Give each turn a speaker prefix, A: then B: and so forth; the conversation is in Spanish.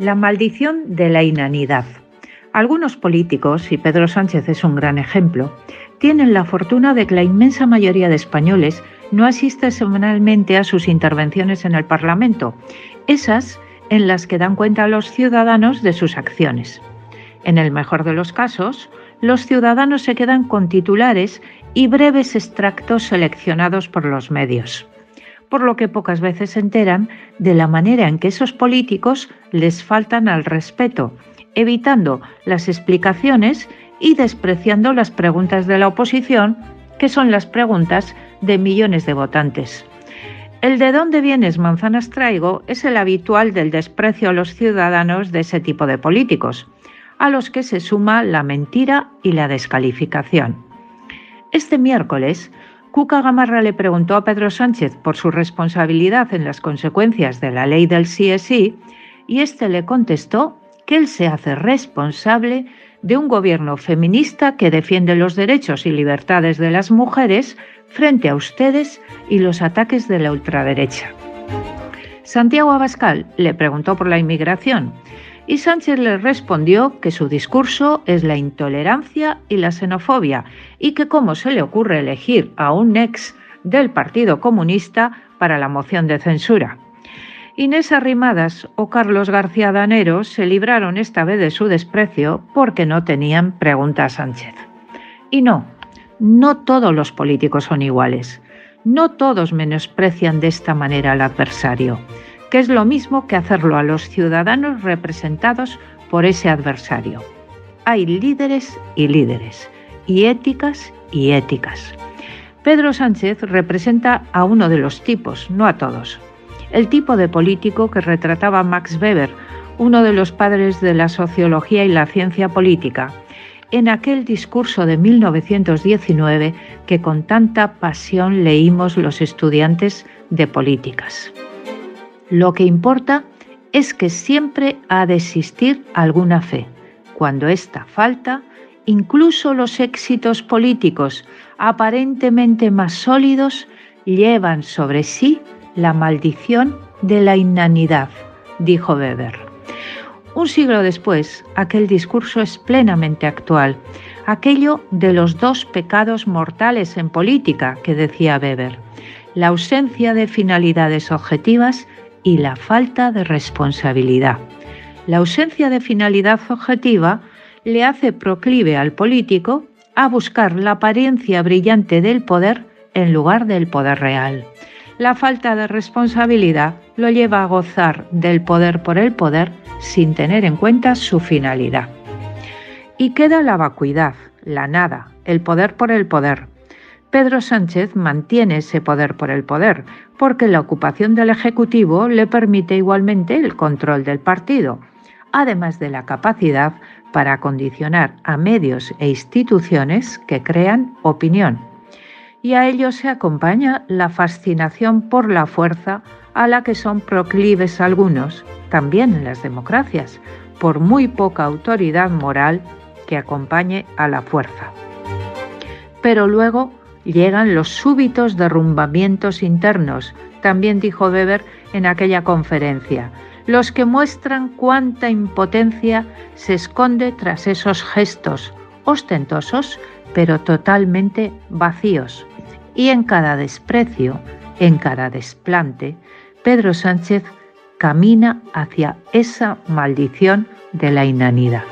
A: La maldición de la inanidad. Algunos políticos, y Pedro Sánchez es un gran ejemplo, tienen la fortuna de que la inmensa mayoría de españoles no asiste semanalmente a sus intervenciones en el Parlamento, esas en las que dan cuenta a los ciudadanos de sus acciones. En el mejor de los casos, los ciudadanos se quedan con titulares y breves extractos seleccionados por los medios por lo que pocas veces se enteran de la manera en que esos políticos les faltan al respeto, evitando las explicaciones y despreciando las preguntas de la oposición, que son las preguntas de millones de votantes. El de dónde vienes manzanas traigo es el habitual del desprecio a los ciudadanos de ese tipo de políticos, a los que se suma la mentira y la descalificación. Este miércoles, Cuca Gamarra le preguntó a Pedro Sánchez por su responsabilidad en las consecuencias de la ley del sí y éste le contestó que él se hace responsable de un gobierno feminista que defiende los derechos y libertades de las mujeres frente a ustedes y los ataques de la ultraderecha. Santiago Abascal le preguntó por la inmigración y Sánchez le respondió que su discurso es la intolerancia y la xenofobia y que cómo se le ocurre elegir a un ex del Partido Comunista para la moción de censura. Inés Arrimadas o Carlos García Danero se libraron esta vez de su desprecio porque no tenían pregunta a Sánchez. Y no, no todos los políticos son iguales. No todos menosprecian de esta manera al adversario que es lo mismo que hacerlo a los ciudadanos representados por ese adversario. Hay líderes y líderes, y éticas y éticas. Pedro Sánchez representa a uno de los tipos, no a todos. El tipo de político que retrataba Max Weber, uno de los padres de la sociología y la ciencia política, en aquel discurso de 1919 que con tanta pasión leímos los estudiantes de políticas. Lo que importa es que siempre ha de existir alguna fe. Cuando esta falta, incluso los éxitos políticos aparentemente más sólidos llevan sobre sí la maldición de la inanidad, dijo Weber. Un siglo después, aquel discurso es plenamente actual, aquello de los dos pecados mortales en política que decía Weber, la ausencia de finalidades objetivas y la falta de responsabilidad. La ausencia de finalidad objetiva le hace proclive al político a buscar la apariencia brillante del poder en lugar del poder real. La falta de responsabilidad lo lleva a gozar del poder por el poder sin tener en cuenta su finalidad. Y queda la vacuidad, la nada, el poder por el poder, Pedro Sánchez mantiene ese poder por el poder, porque la ocupación del Ejecutivo le permite igualmente el control del partido, además de la capacidad para condicionar a medios e instituciones que crean opinión. Y a ello se acompaña la fascinación por la fuerza a la que son proclives algunos, también en las democracias, por muy poca autoridad moral que acompañe a la fuerza. Pero luego llegan los súbitos derrumbamientos internos, también dijo Weber en aquella conferencia, los que muestran cuánta impotencia se esconde tras esos gestos ostentosos, pero totalmente vacíos. Y en cada desprecio, en cada desplante, Pedro Sánchez camina hacia esa maldición de la inanidad.